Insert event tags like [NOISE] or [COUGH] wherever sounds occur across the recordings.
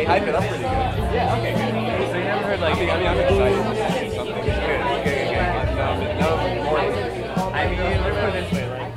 they hype it up pretty good. Yeah, okay, good. So you never heard like, I mean, I'm excited to see something. Good, good, good, good. No, no more. I mean, put it this way, like,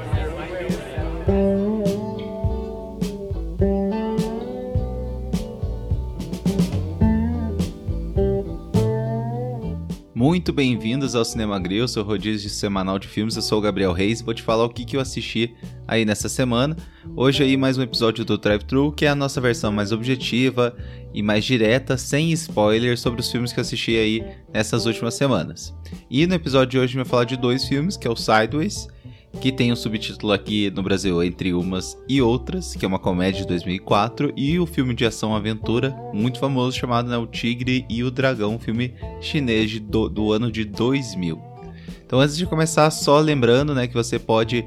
Muito bem-vindos ao Cinema Grill, seu rodízio semanal de filmes. Eu sou o Gabriel Reis e vou te falar o que, que eu assisti aí nessa semana. Hoje aí mais um episódio do Drive Thru, que é a nossa versão mais objetiva e mais direta, sem spoilers, sobre os filmes que eu assisti aí nessas últimas semanas. E no episódio de hoje eu vou falar de dois filmes, que é o Sideways que tem um subtítulo aqui no Brasil Entre Umas e Outras, que é uma comédia de 2004, e o filme de ação-aventura muito famoso chamado né, O Tigre e o Dragão, um filme chinês do, do ano de 2000. Então, antes de começar, só lembrando né, que você pode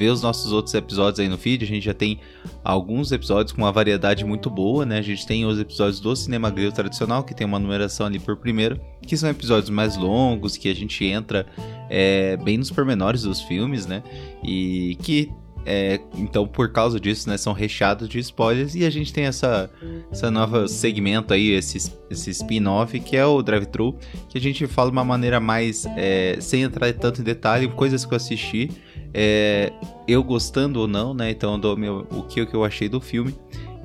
ver os nossos outros episódios aí no feed. A gente já tem alguns episódios com uma variedade muito boa, né? A gente tem os episódios do Cinema Grill tradicional, que tem uma numeração ali por primeiro, que são episódios mais longos, que a gente entra é, bem nos pormenores dos filmes, né? E que é, então, por causa disso, né, são recheados de spoilers e a gente tem essa, essa nova segmento aí, esse, esse spin-off que é o Drive-Thru, que a gente fala de uma maneira mais, é, sem entrar tanto em detalhe, coisas que eu assisti, é, eu gostando ou não, né, então eu dou meu, o que, o que eu achei do filme,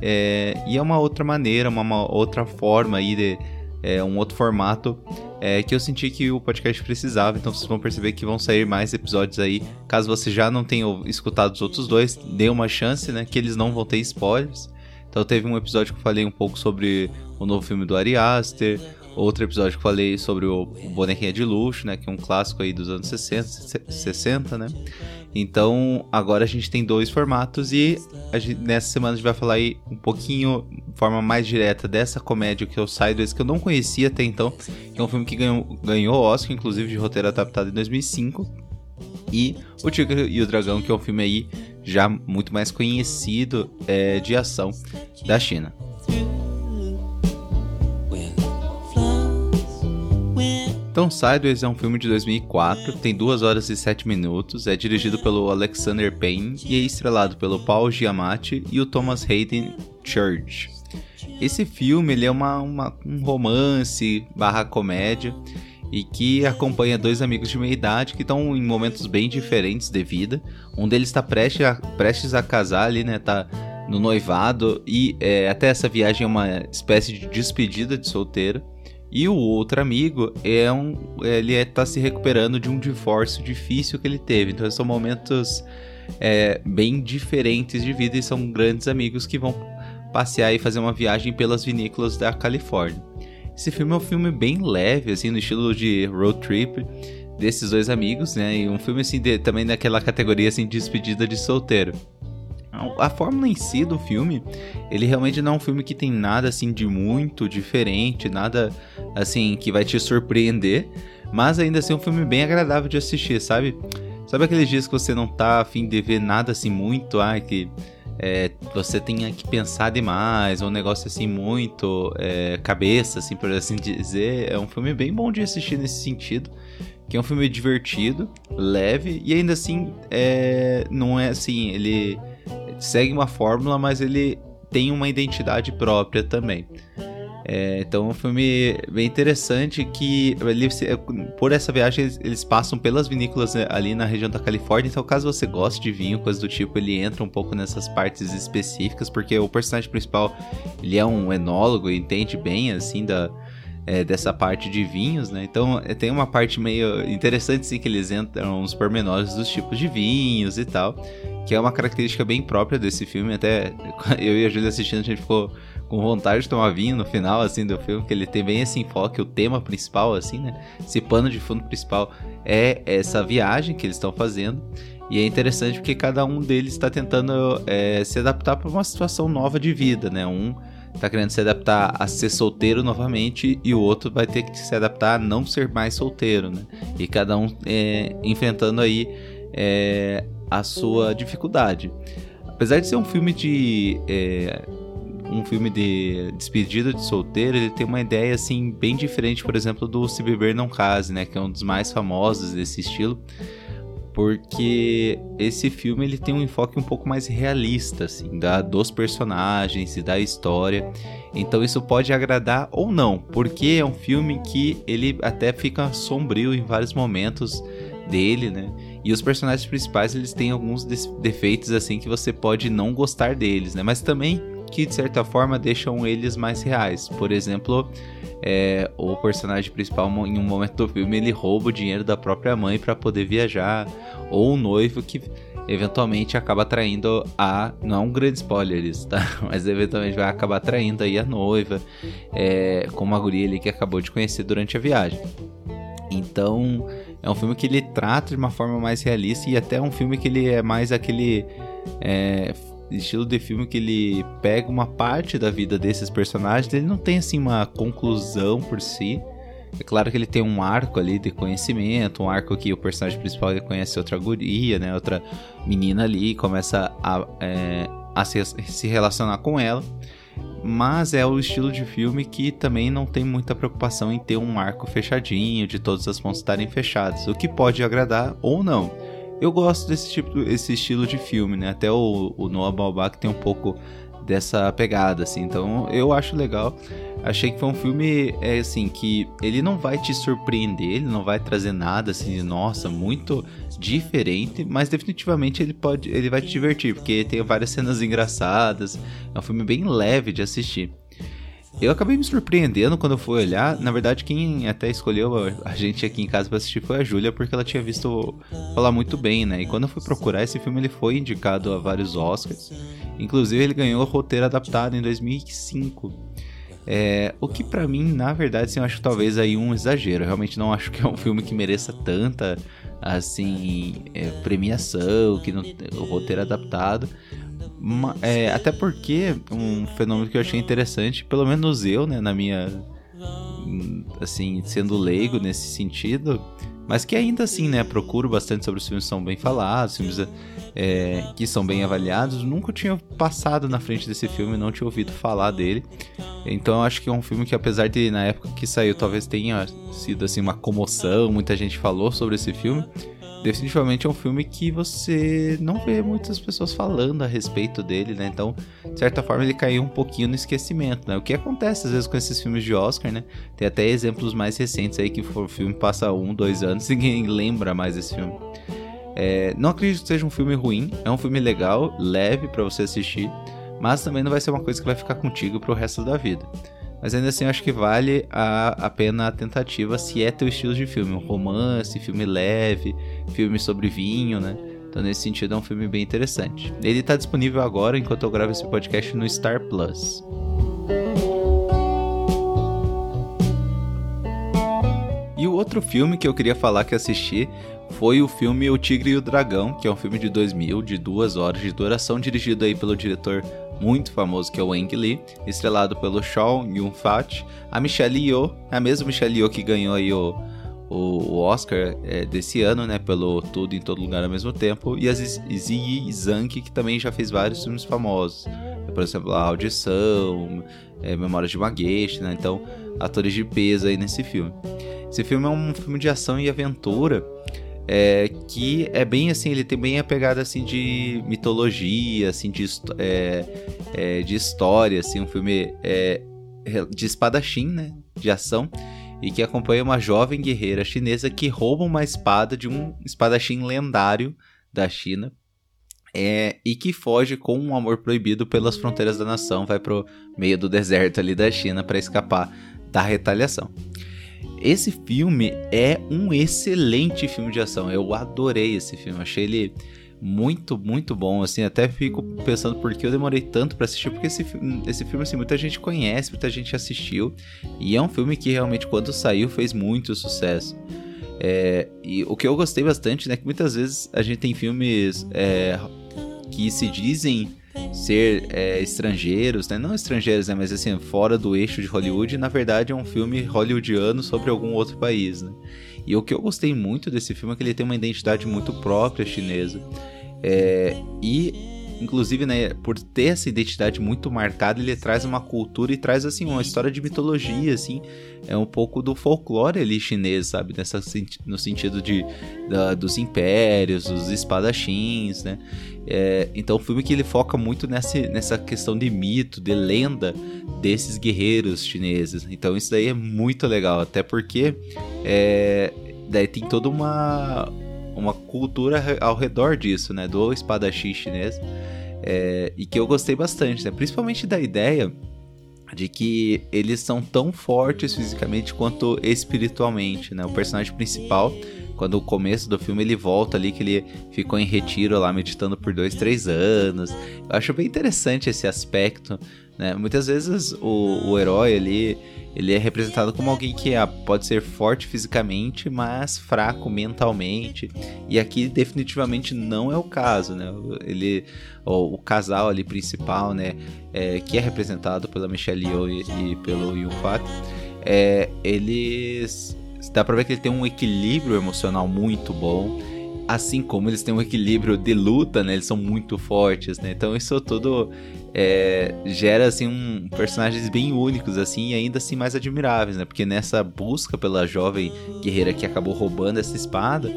é, e é uma outra maneira, uma, uma outra forma aí de é, um outro formato é, que eu senti que o podcast precisava. Então vocês vão perceber que vão sair mais episódios aí. Caso você já não tenha escutado os outros dois, dê uma chance, né? Que eles não vão ter spoilers. Então teve um episódio que eu falei um pouco sobre o novo filme do Ari Aster. Outro episódio que eu falei sobre o Bonequinha de Luxo, né? Que é um clássico aí dos anos 60, 60 né? Então, agora a gente tem dois formatos e gente, nessa semana a gente vai falar aí um pouquinho, de forma mais direta, dessa comédia que é o Sideways, que eu não conhecia até então, que é um filme que ganhou, ganhou Oscar, inclusive, de roteiro adaptado em 2005. E O Tigre e o Dragão, que é um filme aí já muito mais conhecido é, de ação da China. Então, Sideways é um filme de 2004, tem 2 horas e 7 minutos, é dirigido pelo Alexander Payne e é estrelado pelo Paul Giamatti e o Thomas Hayden Church. Esse filme ele é uma, uma, um romance barra comédia e que acompanha dois amigos de meia idade que estão em momentos bem diferentes de vida. Um deles está prestes a, prestes a casar ali, né? Tá no noivado e é, até essa viagem é uma espécie de despedida de solteiro. E o outro amigo é um, ele está é, se recuperando de um divórcio difícil que ele teve. Então são momentos é, bem diferentes de vida e são grandes amigos que vão passear e fazer uma viagem pelas vinícolas da Califórnia. Esse filme é um filme bem leve, assim, no estilo de road trip desses dois amigos, né? E um filme assim de, também naquela categoria assim de despedida de solteiro a fórmula em si do filme, ele realmente não é um filme que tem nada assim de muito diferente, nada assim que vai te surpreender, mas ainda assim é um filme bem agradável de assistir, sabe? Sabe aqueles dias que você não tá afim de ver nada assim muito, ah, que é, você tenha que pensar demais, um negócio assim muito é, cabeça, assim por assim dizer, é um filme bem bom de assistir nesse sentido que é um filme divertido, leve e ainda assim é, não é assim ele segue uma fórmula, mas ele tem uma identidade própria também. É, então é um filme bem interessante que ele, por essa viagem eles passam pelas vinícolas né, ali na região da Califórnia. Então, caso você goste de vinho, coisa do tipo, ele entra um pouco nessas partes específicas, porque o personagem principal ele é um enólogo entende bem assim da, é, dessa parte de vinhos, né? Então é, tem uma parte meio interessante assim que eles entram nos pormenores dos tipos de vinhos e tal que é uma característica bem própria desse filme. Até [LAUGHS] eu e a Júlia assistindo, a gente ficou com vontade de tomar vinho no final, assim, do filme, que ele tem bem esse enfoque, o tema principal, assim, né? Esse pano de fundo principal é essa viagem que eles estão fazendo. E é interessante porque cada um deles está tentando é, se adaptar para uma situação nova de vida, né? Um tá querendo se adaptar a ser solteiro novamente e o outro vai ter que se adaptar a não ser mais solteiro, né? E cada um é, enfrentando aí é, a sua dificuldade. Apesar de ser um filme de. É, um filme de despedida de solteiro, ele tem uma ideia assim bem diferente, por exemplo, do Se Beber Não Case, né, que é um dos mais famosos desse estilo. Porque esse filme ele tem um enfoque um pouco mais realista, assim, da, dos personagens e da história. Então isso pode agradar ou não, porque é um filme que ele até fica sombrio em vários momentos dele, né? E os personagens principais eles têm alguns defeitos assim que você pode não gostar deles, né? Mas também que de certa forma deixam eles mais reais. Por exemplo, é, o personagem principal em um momento do filme ele rouba o dinheiro da própria mãe para poder viajar, ou o noivo que eventualmente acaba traindo a. Não é um grande spoiler isso, tá? [LAUGHS] Mas eventualmente vai acabar traindo aí a noiva, é, com uma guria ali que acabou de conhecer durante a viagem. Então, é um filme que ele trata de uma forma mais realista e até um filme que ele é mais aquele. É, estilo de filme que ele pega uma parte da vida desses personagens, ele não tem assim uma conclusão por si. É claro que ele tem um arco ali de conhecimento, um arco que o personagem principal conhece outra guria, né, outra menina ali, começa a, é, a se, se relacionar com ela. Mas é o estilo de filme que também não tem muita preocupação em ter um arco fechadinho, de todas as pontas estarem fechadas, o que pode agradar ou não. Eu gosto desse tipo, esse estilo de filme, né? Até o, o Noah Baumbach tem um pouco dessa pegada, assim. Então eu acho legal. Achei que foi um filme, é, assim, que ele não vai te surpreender, ele não vai trazer nada, assim, de, nossa, muito diferente, mas definitivamente ele pode, ele vai te divertir, porque tem várias cenas engraçadas. É um filme bem leve de assistir. Eu acabei me surpreendendo quando eu fui olhar. Na verdade, quem até escolheu a gente aqui em casa para assistir foi a Júlia, porque ela tinha visto falar muito bem, né? E quando eu fui procurar esse filme, ele foi indicado a vários Oscars. Inclusive, ele ganhou o roteiro adaptado em 2005. É, o que para mim, na verdade, sim, eu acho talvez aí um exagero. Eu realmente não acho que é um filme que mereça tanta assim é, premiação, que não, o roteiro adaptado. É, até porque um fenômeno que eu achei interessante, pelo menos eu, né, na minha. Assim, sendo leigo nesse sentido, mas que ainda assim, né, procuro bastante sobre os filmes que são bem falados, filmes é, que são bem avaliados. Nunca tinha passado na frente desse filme, não tinha ouvido falar dele. Então eu acho que é um filme que, apesar de na época que saiu, talvez tenha sido assim uma comoção, muita gente falou sobre esse filme definitivamente é um filme que você não vê muitas pessoas falando a respeito dele, né? Então, de certa forma, ele caiu um pouquinho no esquecimento, né? O que acontece às vezes com esses filmes de Oscar, né? Tem até exemplos mais recentes aí que o filme passa um, dois anos [LAUGHS] e ninguém lembra mais desse filme. É, não acredito que seja um filme ruim, é um filme legal, leve para você assistir, mas também não vai ser uma coisa que vai ficar contigo pro resto da vida. Mas ainda assim, acho que vale a, a pena a tentativa se é teu estilo de filme. Um romance, filme leve, filme sobre vinho, né? Então, nesse sentido, é um filme bem interessante. Ele está disponível agora, enquanto eu gravo esse podcast, no Star Plus. E o outro filme que eu queria falar que assisti foi o filme O Tigre e o Dragão, que é um filme de 2000, de duas horas de duração, dirigido aí pelo diretor muito famoso que é o Ang Lee, estrelado pelo Shaw Yun-fat, a Michelle Yeoh, a mesma Michelle Yeoh que ganhou aí o, o, Oscar é, desse ano, né, pelo Tudo em Todo Lugar ao mesmo tempo, e a Ziyi Zhang, que também já fez vários filmes famosos, por exemplo, A Audição, é, Memórias de uma Geisha, né, então atores de peso aí nesse filme. Esse filme é um filme de ação e aventura é, que é bem assim, ele tem bem a pegada assim de mitologia, assim de, é, é, de história, assim, um filme é, de espadachim, né, de ação, e que acompanha uma jovem guerreira chinesa que rouba uma espada de um espadachim lendário da China. É, e que foge com um amor proibido pelas fronteiras da nação, vai pro meio do deserto ali da China para escapar da retaliação. Esse filme é um excelente filme de ação. Eu adorei esse filme. Achei ele muito, muito bom, assim, até fico pensando por que eu demorei tanto para assistir, porque esse, esse filme, assim, muita gente conhece, muita gente assistiu, e é um filme que realmente, quando saiu, fez muito sucesso. É, e o que eu gostei bastante, né, que muitas vezes a gente tem filmes é, que se dizem ser é, estrangeiros, né? Não estrangeiros, né? Mas assim, fora do eixo de Hollywood, na verdade é um filme hollywoodiano sobre algum outro país, né? E o que eu gostei muito desse filme é que ele tem uma identidade muito própria chinesa. É, e inclusive, né, por ter essa identidade muito marcada, ele traz uma cultura e traz, assim, uma história de mitologia, assim, é um pouco do folclore ali chinês, sabe? Nessa, no sentido de, da, dos impérios, dos espadachins, né? É, então, o filme que ele foca muito nessa, nessa questão de mito, de lenda desses guerreiros chineses. Então, isso daí é muito legal, até porque é, daí tem toda uma uma cultura ao redor disso, né? Do espadachim chinês. É, e que eu gostei bastante, né? Principalmente da ideia de que eles são tão fortes fisicamente quanto espiritualmente, né? O personagem principal, quando o começo do filme ele volta ali, que ele ficou em retiro lá meditando por dois, três anos. Eu acho bem interessante esse aspecto, né? Muitas vezes o, o herói ali ele é representado como alguém que é, pode ser forte fisicamente, mas fraco mentalmente. E aqui definitivamente não é o caso, né? Ele, o, o casal ali principal, né, é, que é representado pela Michelle Yeoh e, e pelo Yun Fat, é, eles dá para ver que ele tem um equilíbrio emocional muito bom assim como eles têm um equilíbrio de luta, né? Eles são muito fortes, né? Então isso tudo é, gera assim um personagens bem únicos assim e ainda assim mais admiráveis, né? Porque nessa busca pela jovem guerreira que acabou roubando essa espada,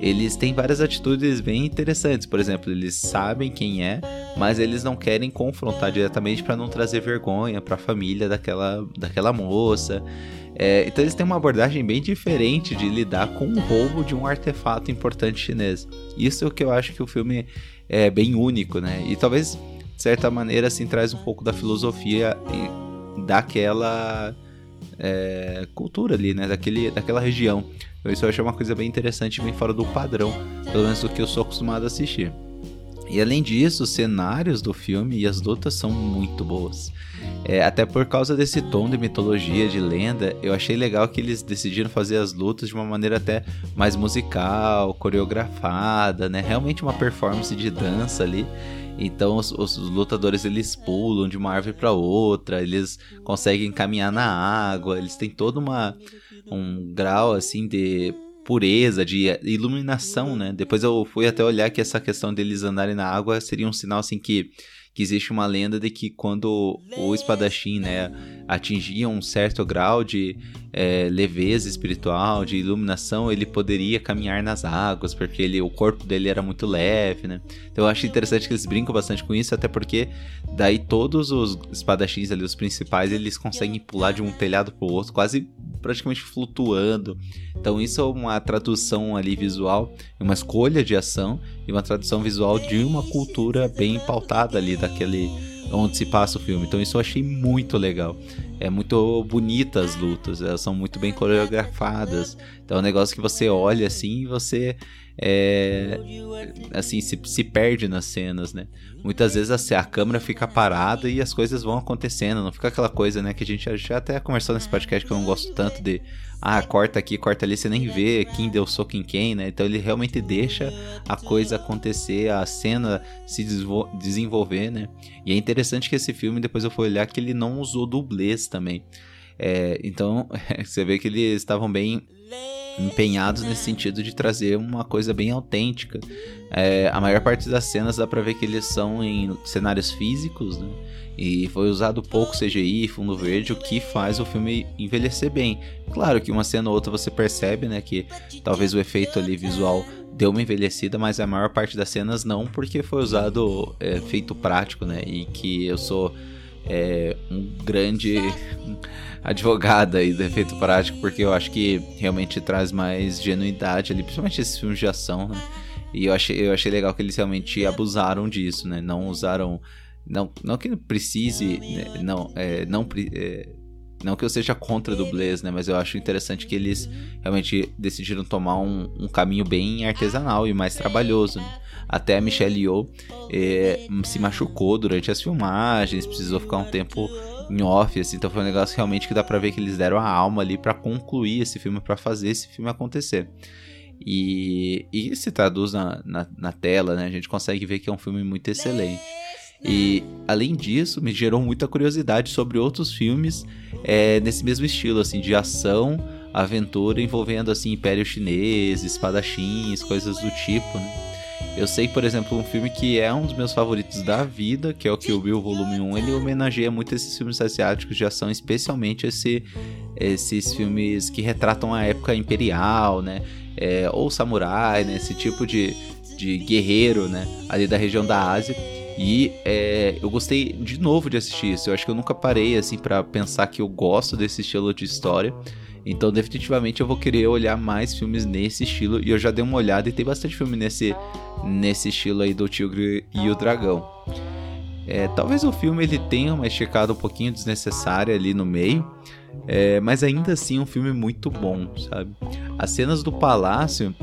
eles têm várias atitudes bem interessantes. Por exemplo, eles sabem quem é, mas eles não querem confrontar diretamente para não trazer vergonha para a família daquela daquela moça. É, então eles têm uma abordagem bem diferente de lidar com o roubo de um artefato importante chinês. Isso é o que eu acho que o filme é bem único, né? E talvez, de certa maneira, assim, traz um pouco da filosofia daquela é, cultura ali, né? Daquele, daquela região. Então isso eu acho uma coisa bem interessante, bem fora do padrão, pelo menos do que eu sou acostumado a assistir. E além disso, os cenários do filme e as lutas são muito boas. É, até por causa desse tom de mitologia, de lenda, eu achei legal que eles decidiram fazer as lutas de uma maneira até mais musical, coreografada, né? Realmente uma performance de dança ali. Então os, os lutadores eles pulam de uma árvore para outra, eles conseguem caminhar na água, eles têm todo uma, um grau assim de pureza, de iluminação, né? Depois eu fui até olhar que essa questão deles andarem na água seria um sinal assim que que existe uma lenda de que quando o espadachim, né, atingia um certo grau de é, leveza espiritual, de iluminação, ele poderia caminhar nas águas, porque ele, o corpo dele era muito leve, né? Então eu acho interessante que eles brincam bastante com isso, até porque daí todos os espadachins ali, os principais, eles conseguem pular de um telhado pro outro, quase praticamente flutuando. Então isso é uma tradução ali visual, uma escolha de ação e uma tradução visual de uma cultura bem pautada ali daquele onde se passa o filme. Então isso eu achei muito legal. É muito bonita as lutas, elas são muito bem coreografadas. Então é um negócio que você olha assim e você é, assim se, se perde nas cenas, né? Muitas vezes assim, a câmera fica parada e as coisas vão acontecendo, não fica aquela coisa, né, que a gente já até conversou nesse podcast que eu não gosto tanto de ah, corta aqui, corta ali, você nem vê quem deu soco em quem, né? Então ele realmente deixa a coisa acontecer, a cena se desenvolver, né? E é interessante que esse filme, depois eu fui olhar que ele não usou dublês também. É, então, [LAUGHS] você vê que eles estavam bem empenhados nesse sentido de trazer uma coisa bem autêntica. É, a maior parte das cenas dá pra ver que eles são em cenários físicos, né? E foi usado pouco CGI, fundo verde, o que faz o filme envelhecer bem. Claro que uma cena ou outra você percebe, né, que talvez o efeito ali visual deu uma envelhecida, mas a maior parte das cenas não, porque foi usado é, efeito prático, né? E que eu sou é, um grande advogada aí do efeito prático, porque eu acho que realmente traz mais genuidade ali, principalmente esses filmes de ação, né? E eu achei, eu achei legal que eles realmente abusaram disso, né? Não usaram. Não, não que precise. Né? Não, é, não, é, não que eu seja contra dublês, né? Mas eu acho interessante que eles realmente decidiram tomar um, um caminho bem artesanal e mais trabalhoso. Né? Até a Michelle Yeoh é, se machucou durante as filmagens, precisou ficar um tempo em off, assim, então foi um negócio realmente que dá pra ver que eles deram a alma ali para concluir esse filme, para fazer esse filme acontecer. E, e se traduz na, na, na, tela, né? A gente consegue ver que é um filme muito excelente. E além disso, me gerou muita curiosidade sobre outros filmes é, nesse mesmo estilo, assim, de ação, aventura envolvendo assim Império Chinês, espadachins, coisas do tipo, né? Eu sei, por exemplo, um filme que é um dos meus favoritos da vida, que é o Kill Bill Volume 1, ele homenageia muito esses filmes asiáticos de ação, especialmente esse, esses filmes que retratam a época imperial, né? É, ou samurai, né? Esse tipo de, de guerreiro, né? Ali da região da Ásia. E é, eu gostei de novo de assistir isso. Eu acho que eu nunca parei assim para pensar que eu gosto desse estilo de história. Então, definitivamente, eu vou querer olhar mais filmes nesse estilo. E eu já dei uma olhada e tem bastante filme nesse, nesse estilo aí do Tigre e o Dragão. É, talvez o filme ele tenha uma esticada um pouquinho desnecessária ali no meio. É, mas ainda assim um filme muito bom, sabe? As cenas do palácio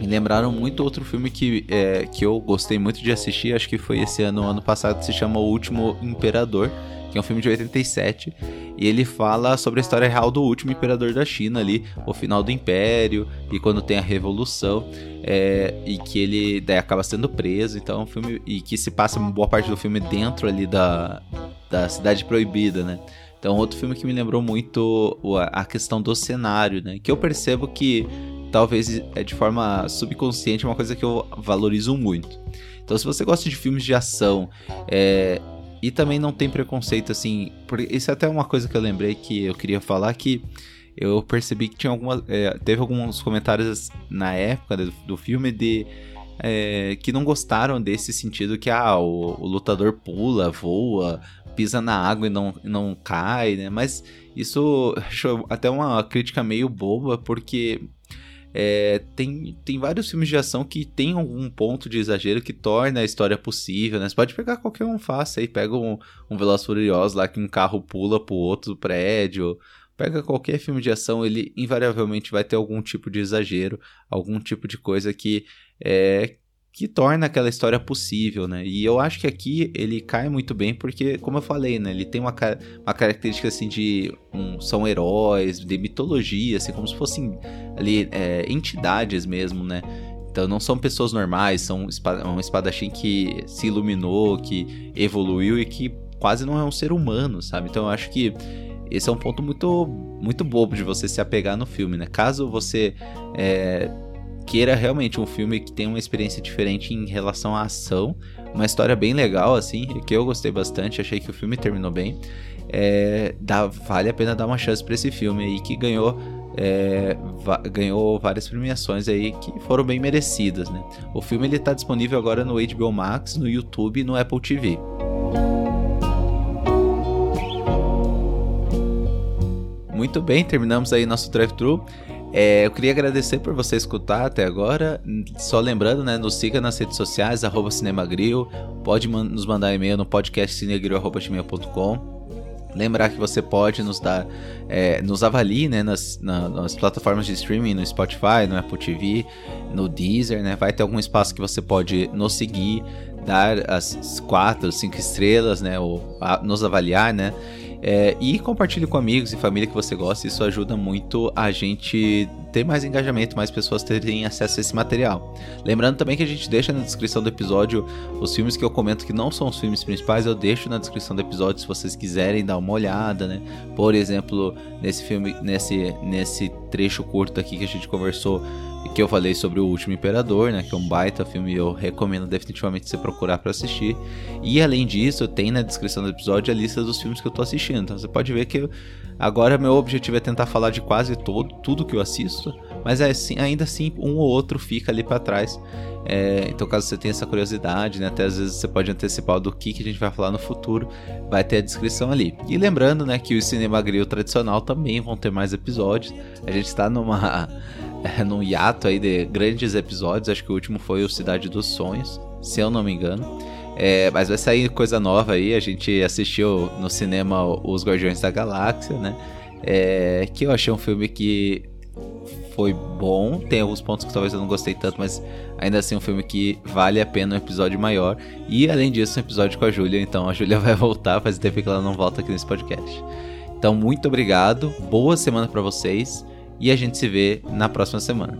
me lembraram muito outro filme que, é, que eu gostei muito de assistir, acho que foi esse ano, ano passado, que se chama O Último Imperador, que é um filme de 87, e ele fala sobre a história real do último imperador da China ali, o final do império, e quando tem a revolução, é, e que ele daí acaba sendo preso, então é um filme, e que se passa uma boa parte do filme dentro ali da, da cidade proibida, né? Então, outro filme que me lembrou muito a questão do cenário, né? Que eu percebo que talvez é de forma subconsciente uma coisa que eu valorizo muito. Então, se você gosta de filmes de ação é, e também não tem preconceito assim, isso é até uma coisa que eu lembrei que eu queria falar que eu percebi que tinha algumas, é, teve alguns comentários na época do, do filme de é, que não gostaram desse sentido que ah, o, o, lutador pula, voa, pisa na água e não, não cai, né? Mas isso [LAUGHS] acho até uma crítica meio boba, porque é, tem, tem vários filmes de ação que tem algum ponto de exagero que torna a história possível, né? Você pode pegar qualquer um fácil aí, pega um, um Veloz Furioso lá que um carro pula pro outro prédio, pega qualquer filme de ação, ele invariavelmente vai ter algum tipo de exagero, algum tipo de coisa que é, que torna aquela história possível, né? E eu acho que aqui ele cai muito bem porque, como eu falei, né? Ele tem uma, uma característica assim de um, são heróis, de mitologia, assim como se fossem ali é, entidades mesmo, né? Então não são pessoas normais, são um espadachim que se iluminou, que evoluiu e que quase não é um ser humano, sabe? Então eu acho que esse é um ponto muito muito bobo de você se apegar no filme, né? Caso você é, queira realmente um filme que tenha uma experiência diferente em relação à ação, uma história bem legal, assim, que eu gostei bastante, achei que o filme terminou bem. É, dá, vale a pena dar uma chance para esse filme aí que ganhou é, ganhou várias premiações aí que foram bem merecidas, né? O filme ele está disponível agora no HBO Max, no YouTube e no Apple TV. Muito bem, terminamos aí nosso drive-thru. É, eu queria agradecer por você escutar até agora. Só lembrando, né, nos siga nas redes sociais, arroba Cinemagril. Pode man nos mandar e-mail no podcast. Lembrar que você pode nos dar, é, nos avalie né, nas, na, nas plataformas de streaming, no Spotify, no Apple TV, no Deezer, né? Vai ter algum espaço que você pode nos seguir, dar as quatro, cinco estrelas, né? Ou a, nos avaliar, né? É, e compartilhe com amigos e família que você gosta, isso ajuda muito a gente ter mais engajamento, mais pessoas terem acesso a esse material. Lembrando também que a gente deixa na descrição do episódio os filmes que eu comento que não são os filmes principais, eu deixo na descrição do episódio se vocês quiserem dar uma olhada, né? Por exemplo, nesse filme, nesse, nesse trecho curto aqui que a gente conversou que eu falei sobre o Último Imperador, né, que é um baita filme e eu recomendo definitivamente você procurar para assistir. E além disso, tem na descrição do episódio a lista dos filmes que eu tô assistindo. Então você pode ver que eu, agora meu objetivo é tentar falar de quase todo, tudo que eu assisto, mas é assim, ainda assim um ou outro fica ali para trás. É, então caso você tenha essa curiosidade, né, até às vezes você pode antecipar do que, que a gente vai falar no futuro, vai ter a descrição ali. E lembrando, né, que o Cinema Grill tradicional também vão ter mais episódios. A gente está numa [LAUGHS] é, num hiato aí de grandes episódios. Acho que o último foi o Cidade dos Sonhos, se eu não me engano. É, mas vai sair coisa nova aí. A gente assistiu no cinema Os Guardiões da Galáxia, né? É, que eu achei um filme que foi bom. Tem alguns pontos que talvez eu não gostei tanto, mas ainda assim um filme que vale a pena um episódio maior. E além disso, um episódio com a Júlia. Então a Júlia [LAUGHS] vai voltar, faz tempo que ela não volta aqui nesse podcast. Então, muito obrigado. Boa semana para vocês e a gente se vê na próxima semana.